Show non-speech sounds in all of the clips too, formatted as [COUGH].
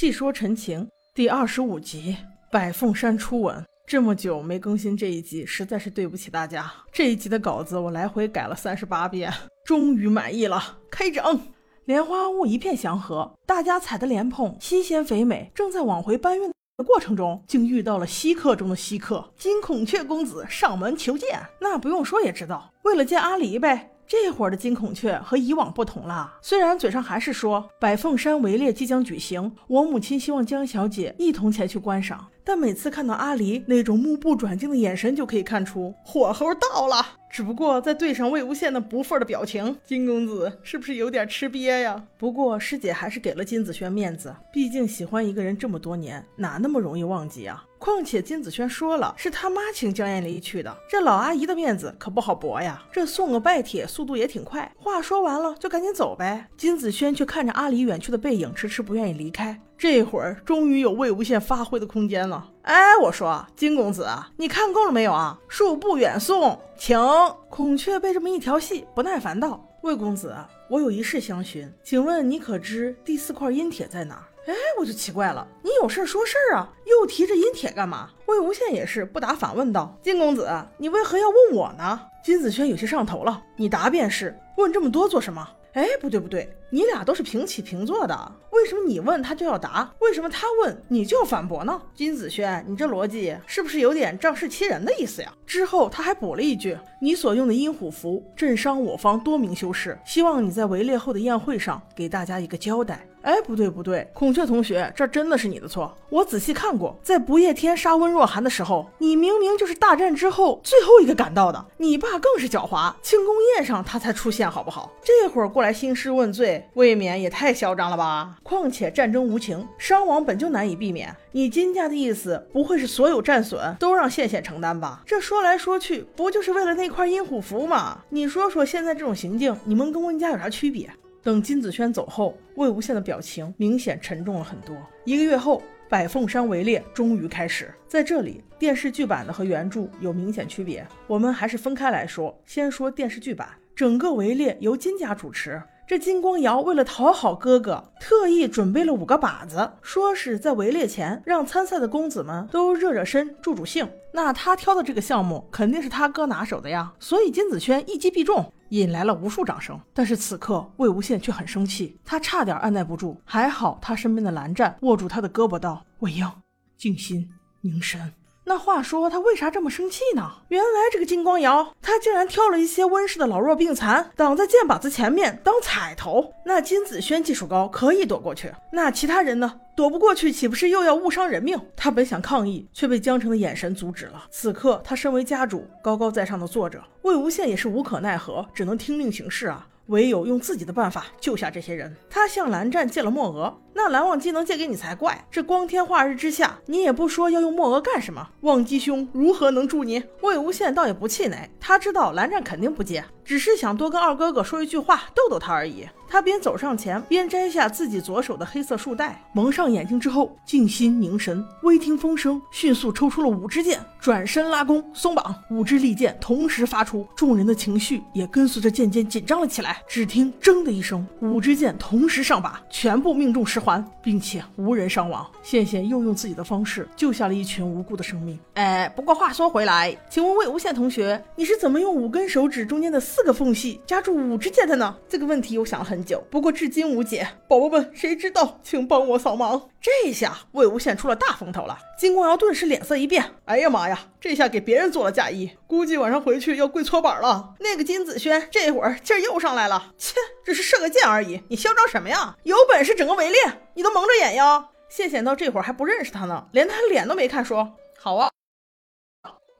细说陈情第二十五集，百凤山初吻。这么久没更新这一集，实在是对不起大家。这一集的稿子我来回改了三十八遍，终于满意了。开整，莲花坞一片祥和，大家采的莲蓬新鲜肥美，正在往回搬运的过程中，竟遇到了稀客中的稀客金孔雀公子上门求见。那不用说也知道，为了见阿离呗。这会儿的金孔雀和以往不同了，虽然嘴上还是说百凤山围猎即将举行，我母亲希望江小姐一同前去观赏，但每次看到阿离那种目不转睛的眼神，就可以看出火候到了。只不过再对上魏无羡那不忿的表情，金公子是不是有点吃瘪呀？不过师姐还是给了金子轩面子，毕竟喜欢一个人这么多年，哪那么容易忘记啊？况且金子轩说了，是他妈请江艳离去的，这老阿姨的面子可不好驳呀。这送个拜帖速度也挺快，话说完了就赶紧走呗。金子轩却看着阿离远去的背影，迟迟不愿意离开。这会儿终于有魏无羡发挥的空间了。哎，我说金公子，你看够了没有啊？恕不远送，请。孔雀被这么一调戏，不耐烦道：“魏公子，我有一事相询，请问你可知第四块阴铁在哪？”哎，我就奇怪了，你有事说事儿啊，又提着阴铁干嘛？魏无羡也是不答反问道：“金公子，你为何要问我呢？”金子轩有些上头了，你答便是，问这么多做什么？哎，不对不对，你俩都是平起平坐的，为什么你问他就要答？为什么他问你就要反驳呢？金子轩，你这逻辑是不是有点仗势欺人的意思呀？之后他还补了一句：“你所用的阴虎符震伤我方多名修士，希望你在围猎后的宴会上给大家一个交代。”哎，不对不对，孔雀同学，这真的是你的错。我仔细看过，在不夜天杀温若寒的时候，你明明就是大战之后最后一个赶到的。你爸更是狡猾，庆功宴上他才出现，好不好？这会儿过来兴师问罪，未免也太嚣张了吧？况且战争无情，伤亡本就难以避免。你金家的意思，不会是所有战损都让羡羡承担吧？这说来说去，不就是为了那块阴虎符吗？你说说，现在这种行径，你们跟温家有啥区别？等金子轩走后，魏无羡的表情明显沉重了很多。一个月后，百凤山围猎终于开始。在这里，电视剧版的和原著有明显区别，我们还是分开来说。先说电视剧版，整个围猎由金家主持。这金光瑶为了讨好哥哥，特意准备了五个靶子，说是在围猎前让参赛的公子们都热热身、助助兴。那他挑的这个项目肯定是他哥拿手的呀，所以金子轩一击必中，引来了无数掌声。但是此刻魏无羡却很生气，他差点按耐不住，还好他身边的蓝湛握住他的胳膊道：“魏婴，静心凝神。”那话说他为啥这么生气呢？原来这个金光瑶，他竟然挑了一些温室的老弱病残挡在箭靶子前面当彩头。那金子轩技术高，可以躲过去。那其他人呢？躲不过去，岂不是又要误伤人命？他本想抗议，却被江澄的眼神阻止了。此刻他身为家主，高高在上的坐着，魏无羡也是无可奈何，只能听令行事啊。唯有用自己的办法救下这些人。他向蓝湛借了墨额。那蓝忘机能借给你才怪！这光天化日之下，你也不说要用墨额干什么？忘机兄如何能助你？魏无羡倒也不气馁，他知道蓝湛肯定不借，只是想多跟二哥哥说一句话，逗逗他而已。他边走上前，边摘下自己左手的黑色束带，蒙上眼睛之后，静心凝神，微听风声，迅速抽出了五支箭，转身拉弓松绑，五支利箭同时发出，众人的情绪也跟随着渐渐紧张了起来。只听“铮”的一声，五支箭同时上靶，全部命中十环。并且无人伤亡，羡羡又用自己的方式救下了一群无辜的生命。哎，不过话说回来，请问魏无羡同学，你是怎么用五根手指中间的四个缝隙夹住五支箭的呢？这个问题我想了很久，不过至今无解。宝宝们，谁知道，请帮我扫盲。这下魏无羡出了大风头了，金光瑶顿时脸色一变。哎呀妈呀，这下给别人做了嫁衣，估计晚上回去要跪搓板了。那个金子轩这会儿劲儿又上来了，切，只是射个箭而已，你嚣张什么呀？有本事整个围猎，你都蒙着眼呀！谢显到这会儿还不认识他呢，连他脸都没看，说好啊，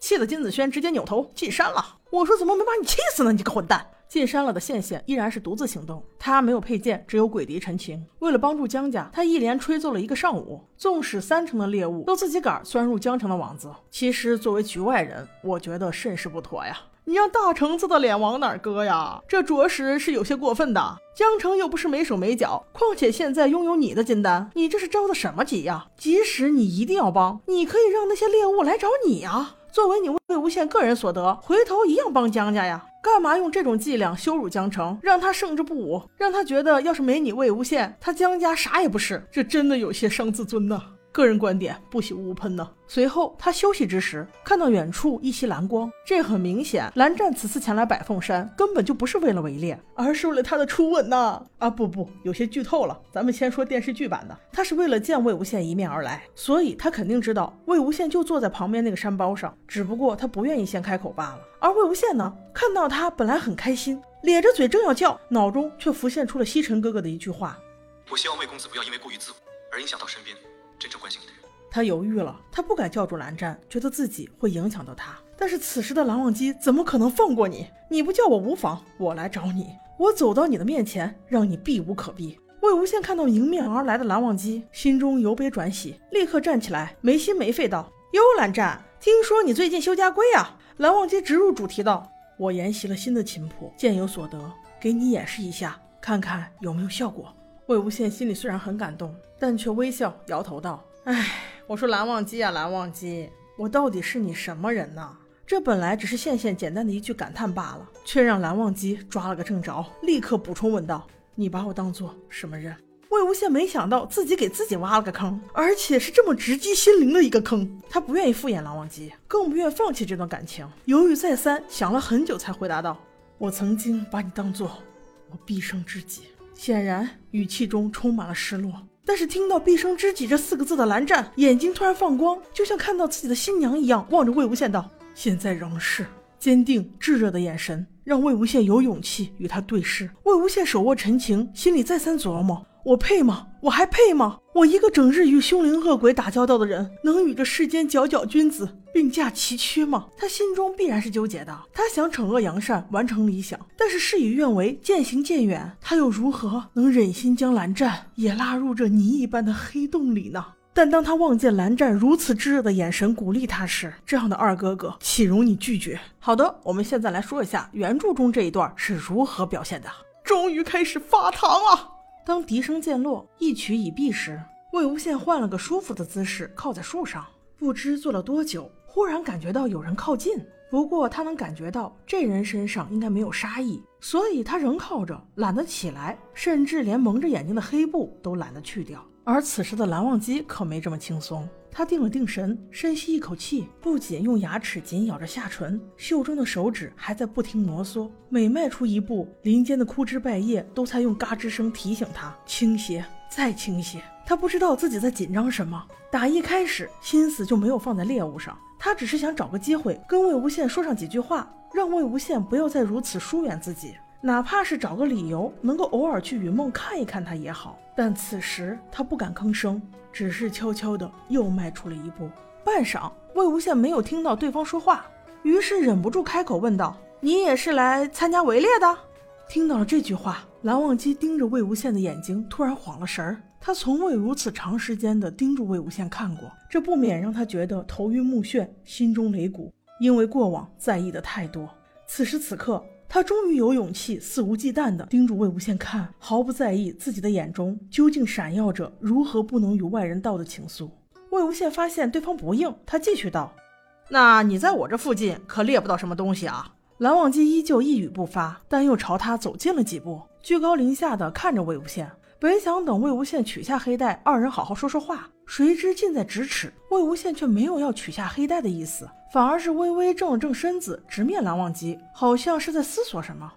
气得金子轩直接扭头进山了。我说怎么没把你气死呢？你个混蛋！进山了的羡羡依然是独自行动，他没有佩剑，只有鬼笛陈情。为了帮助江家，他一连吹奏了一个上午。纵使三成的猎物都自己个儿钻入江城的网子，其实作为局外人，我觉得甚是不妥呀。你让大橙子的脸往哪儿搁呀？这着实是有些过分的。江城又不是没手没脚，况且现在拥有你的金丹，你这是着的什么急呀？即使你一定要帮，你可以让那些猎物来找你呀。作为你魏无羡个人所得，回头一样帮江家呀。干嘛用这种伎俩羞辱江澄，让他胜之不武，让他觉得要是没你魏无羡，他江家啥也不是？这真的有些伤自尊呐。个人观点，不喜勿喷呢。随后，他休息之时，看到远处一袭蓝光，这很明显，蓝湛此次前来百凤山，根本就不是为了围猎，而是为了他的初吻呐！啊，不不，有些剧透了，咱们先说电视剧版的。他是为了见魏无羡一面而来，所以他肯定知道魏无羡就坐在旁边那个山包上，只不过他不愿意先开口罢了。而魏无羡呢，看到他本来很开心，咧着嘴正要叫，脑中却浮现出了西尘哥哥的一句话：“我希望魏公子不要因为过于自我而影响到身边。”真正关心你的人，他犹豫了，他不敢叫住蓝湛，觉得自己会影响到他。但是此时的蓝忘机怎么可能放过你？你不叫我无妨，我来找你，我走到你的面前，让你避无可避。魏无羡看到迎面而来的蓝忘机，心中由悲转喜，立刻站起来，没心没肺道：“哟，蓝湛，听说你最近修家规啊？”蓝忘机直入主题道：“我研习了新的琴谱，见有所得，给你演示一下，看看有没有效果。”魏无羡心里虽然很感动。但却微笑摇头道：“哎，我说蓝忘机啊，蓝忘机，我到底是你什么人呢？”这本来只是羡羡简单的一句感叹罢了，却让蓝忘机抓了个正着，立刻补充问道：“你把我当做什么人？”魏无羡没想到自己给自己挖了个坑，而且是这么直击心灵的一个坑。他不愿意敷衍蓝忘机，更不愿放弃这段感情，犹豫再三，想了很久才回答道：“我曾经把你当做我毕生知己。”显然语气中充满了失落。但是听到“毕生知己”这四个字的蓝湛眼睛突然放光，就像看到自己的新娘一样，望着魏无羡道：“现在仍是。”坚定炙热的眼神让魏无羡有勇气与他对视。魏无羡手握陈情，心里再三琢磨。我配吗？我还配吗？我一个整日与凶灵恶鬼打交道的人，能与这世间佼佼君子并驾齐驱吗？他心中必然是纠结的。他想惩恶扬善，完成理想，但是事与愿违，渐行渐远，他又如何能忍心将蓝湛也拉入这泥一般的黑洞里呢？但当他望见蓝湛如此炙热的眼神鼓励他时，这样的二哥哥岂容你拒绝？好的，我们现在来说一下原著中这一段是如何表现的。终于开始发糖了。当笛声渐落，一曲已毕时，魏无羡换了个舒服的姿势，靠在树上。不知坐了多久，忽然感觉到有人靠近。不过他能感觉到这人身上应该没有杀意，所以他仍靠着，懒得起来，甚至连蒙着眼睛的黑布都懒得去掉。而此时的蓝忘机可没这么轻松。他定了定神，深吸一口气，不仅用牙齿紧咬着下唇，袖中的手指还在不停摩挲。每迈出一步，林间的枯枝败叶都在用嘎吱声提醒他倾斜，再倾斜。他不知道自己在紧张什么，打一开始心思就没有放在猎物上，他只是想找个机会跟魏无羡说上几句话，让魏无羡不要再如此疏远自己。哪怕是找个理由，能够偶尔去云梦看一看他也好。但此时他不敢吭声，只是悄悄的又迈出了一步。半晌，魏无羡没有听到对方说话，于是忍不住开口问道：“你也是来参加围猎的？”听到了这句话，蓝忘机盯着魏无羡的眼睛突然晃了神儿。他从未如此长时间的盯住魏无羡看过，这不免让他觉得头晕目眩，心中擂鼓，因为过往在意的太多。此时此刻。他终于有勇气肆无忌惮地盯住魏无羡看，毫不在意自己的眼中究竟闪耀着如何不能与外人道的情愫。魏无羡发现对方不应，他继续道：“那你在我这附近可猎不到什么东西啊？”蓝忘机依旧一语不发，但又朝他走近了几步，居高临下地看着魏无羡。本想等魏无羡取下黑带，二人好好说说话，谁知近在咫尺，魏无羡却没有要取下黑带的意思，反而是微微正了正身子，直面蓝忘机，好像是在思索什么。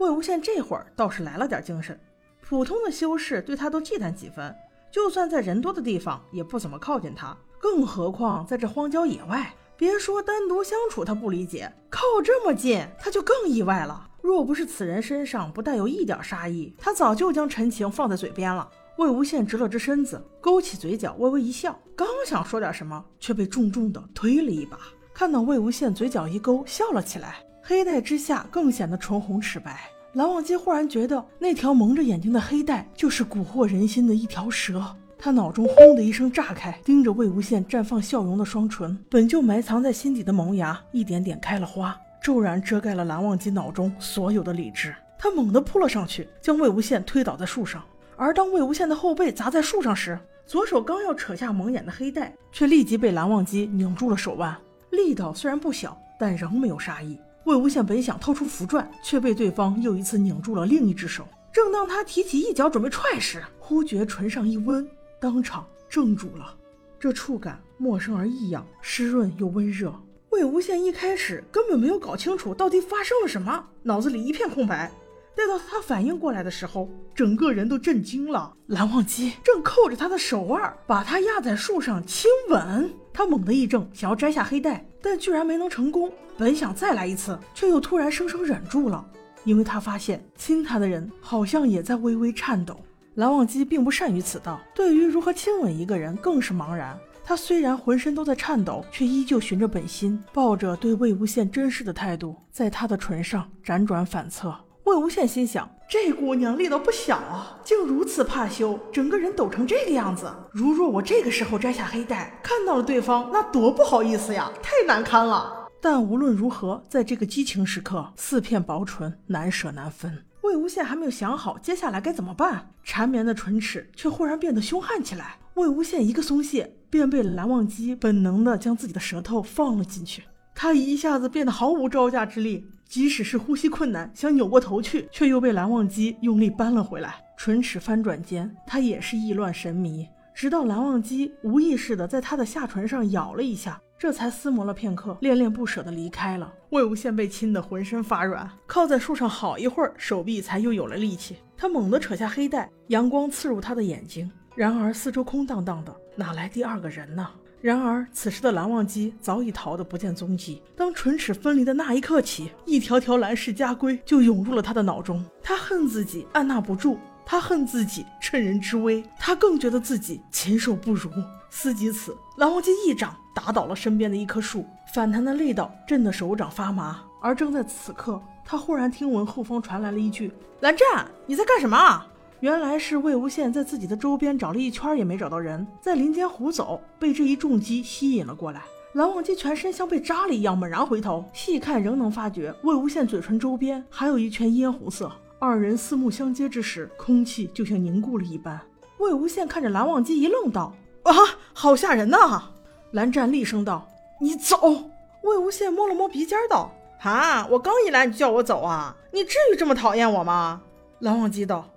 魏无羡这会儿倒是来了点精神，普通的修士对他都忌惮几分，就算在人多的地方也不怎么靠近他，更何况在这荒郊野外，别说单独相处他不理解，靠这么近他就更意外了。若不是此人身上不带有一点杀意，他早就将陈情放在嘴边了。魏无羡直了直身子，勾起嘴角，微微一笑，刚想说点什么，却被重重的推了一把。看到魏无羡嘴角一勾，笑了起来，黑带之下更显得唇红齿白。蓝忘机忽然觉得那条蒙着眼睛的黑带就是蛊惑人心的一条蛇，他脑中轰的一声炸开，盯着魏无羡绽放笑容的双唇，本就埋藏在心底的萌芽一点点开了花。骤然遮盖了蓝忘机脑中所有的理智，他猛地扑了上去，将魏无羡推倒在树上。而当魏无羡的后背砸在树上时，左手刚要扯下蒙眼的黑带，却立即被蓝忘机拧住了手腕。力道虽然不小，但仍没有杀意。魏无羡本想掏出符篆，却被对方又一次拧住了另一只手。正当他提起一脚准备踹时，忽觉唇上一温，当场怔住了。这触感陌生而异样，湿润又温热。魏无羡一开始根本没有搞清楚到底发生了什么，脑子里一片空白。待到他反应过来的时候，整个人都震惊了。蓝忘机正扣着他的手腕，把他压在树上亲吻。他猛地一怔，想要摘下黑带，但居然没能成功。本想再来一次，却又突然生生忍住了，因为他发现亲他的人好像也在微微颤抖。蓝忘机并不善于此道，对于如何亲吻一个人更是茫然。他虽然浑身都在颤抖，却依旧循着本心，抱着对魏无羡珍视的态度，在他的唇上辗转反侧。魏无羡心想：这姑娘力道不小啊，竟如此怕羞，整个人抖成这个样子。如若我这个时候摘下黑带，看到了对方，那多不好意思呀，太难堪了。但无论如何，在这个激情时刻，四片薄唇难舍难分。魏无羡还没有想好接下来该怎么办，缠绵的唇齿却忽然变得凶悍起来。魏无羡一个松懈，便被蓝忘机本能的将自己的舌头放了进去。他一下子变得毫无招架之力。即使是呼吸困难，想扭过头去，却又被蓝忘机用力扳了回来。唇齿翻转间，他也是意乱神迷。直到蓝忘机无意识的在他的下唇上咬了一下，这才思磨了片刻，恋恋不舍的离开了。魏无羡被亲得浑身发软，靠在树上好一会儿，手臂才又有了力气。他猛地扯下黑带，阳光刺入他的眼睛，然而四周空荡荡的，哪来第二个人呢？然而，此时的蓝忘机早已逃得不见踪迹。当唇齿分离的那一刻起，一条条蓝氏家规就涌入了他的脑中。他恨自己按捺不住，他恨自己趁人之危，他更觉得自己禽兽不如。思及此，蓝忘机一掌打倒了身边的一棵树，反弹的力道震得手掌发麻。而正在此刻，他忽然听闻后方传来了一句：“蓝湛，你在干什么？”原来是魏无羡在自己的周边找了一圈也没找到人，在林间胡走，被这一重击吸引了过来。蓝忘机全身像被扎了一样，猛然回头，细看仍能发觉魏无羡嘴唇周边还有一圈嫣红色。二人四目相接之时，空气就像凝固了一般。魏无羡看着蓝忘机一愣，道：“啊，好吓人呐！”蓝湛厉声道：“你走！”魏无羡摸了摸鼻尖，道：“啊，我刚一来你就叫我走啊？你至于这么讨厌我吗？”蓝忘机道。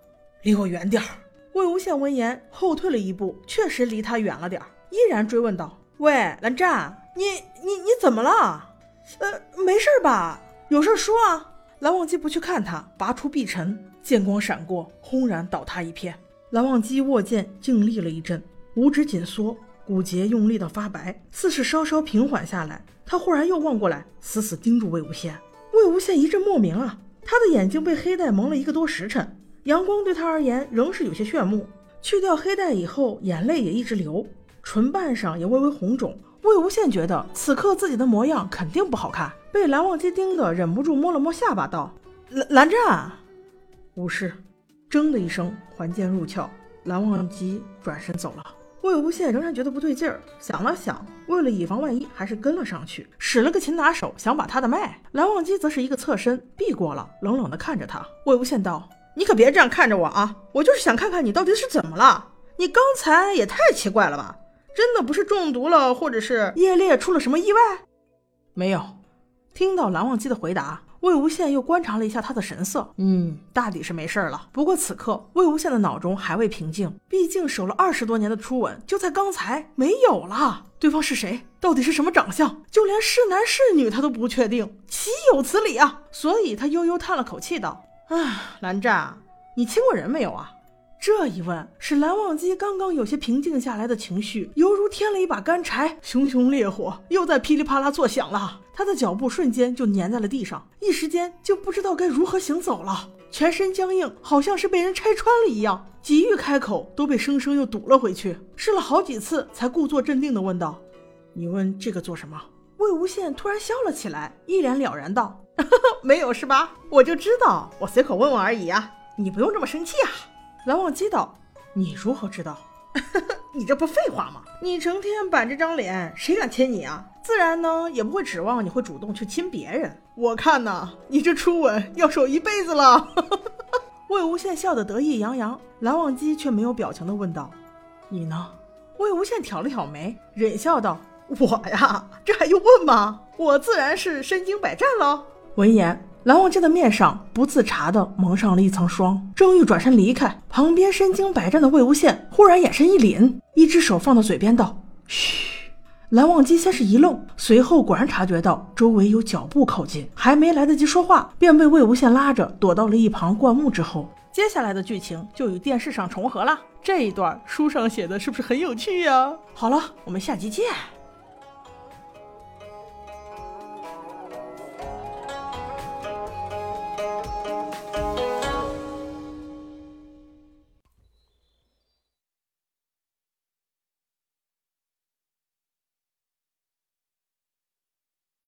离我远点儿！魏无羡闻言后退了一步，确实离他远了点儿，依然追问道：“喂，蓝湛，你你你怎么了？呃，没事吧？有事说啊！”蓝忘机不去看他，拔出碧尘，剑光闪过，轰然倒塌一片。蓝忘机握剑静立了一阵，五指紧缩，骨节用力的发白，似是稍稍平缓下来。他忽然又望过来，死死盯住魏无羡。魏无羡一阵莫名啊，他的眼睛被黑带蒙了一个多时辰。阳光对他而言仍是有些炫目，去掉黑带以后，眼泪也一直流，唇瓣上也微微红肿。魏无羡觉得此刻自己的模样肯定不好看，被蓝忘机盯得忍不住摸了摸下巴，道：“蓝蓝湛，无事。”铮的一声，还剑入鞘，蓝忘机转身走了。魏无羡仍然觉得不对劲儿，想了想，为了以防万一，还是跟了上去，使了个擒拿手，想把他的脉。蓝忘机则是一个侧身避过了，冷冷地看着他。魏无羡道。你可别这样看着我啊！我就是想看看你到底是怎么了。你刚才也太奇怪了吧？真的不是中毒了，或者是叶烈出了什么意外？没有。听到蓝忘机的回答，魏无羡又观察了一下他的神色，嗯，大抵是没事了。不过此刻魏无羡的脑中还未平静，毕竟守了二十多年的初吻就在刚才没有了。对方是谁？到底是什么长相？就连是男是女他都不确定，岂有此理啊！所以他悠悠叹了口气道。啊，蓝湛，你亲过人没有啊？这一问使蓝忘机刚刚有些平静下来的情绪，犹如添了一把干柴，熊熊烈火又在噼里啪啦作响了。他的脚步瞬间就粘在了地上，一时间就不知道该如何行走了，全身僵硬，好像是被人拆穿了一样，几欲开口都被生生又堵了回去。试了好几次，才故作镇定地问道：“你问这个做什么？”魏无羡突然笑了起来，一脸了然道。[LAUGHS] 没有是吧？我就知道，我随口问问而已啊！你不用这么生气啊！蓝忘机道：“你如何知道？哈 [LAUGHS] 哈你这不废话吗？你成天板着张脸，谁敢亲你啊？自然呢，也不会指望你会主动去亲别人。我看呐，你这初吻要守一辈子了。[LAUGHS] ”魏无羡笑得得意洋洋，蓝忘机却没有表情的问道：“你呢？”魏无羡挑了挑眉，忍笑道：“我呀，这还用问吗？我自然是身经百战了。”闻言，蓝忘机的面上不自察地蒙上了一层霜，正欲转身离开，旁边身经百战的魏无羡忽然眼神一凛，一只手放到嘴边道：“嘘。”蓝忘机先是一愣，随后果然察觉到周围有脚步靠近，还没来得及说话，便被魏无羡拉着躲到了一旁灌木之后。接下来的剧情就与电视上重合了。这一段书上写的是不是很有趣呀？好了，我们下集见。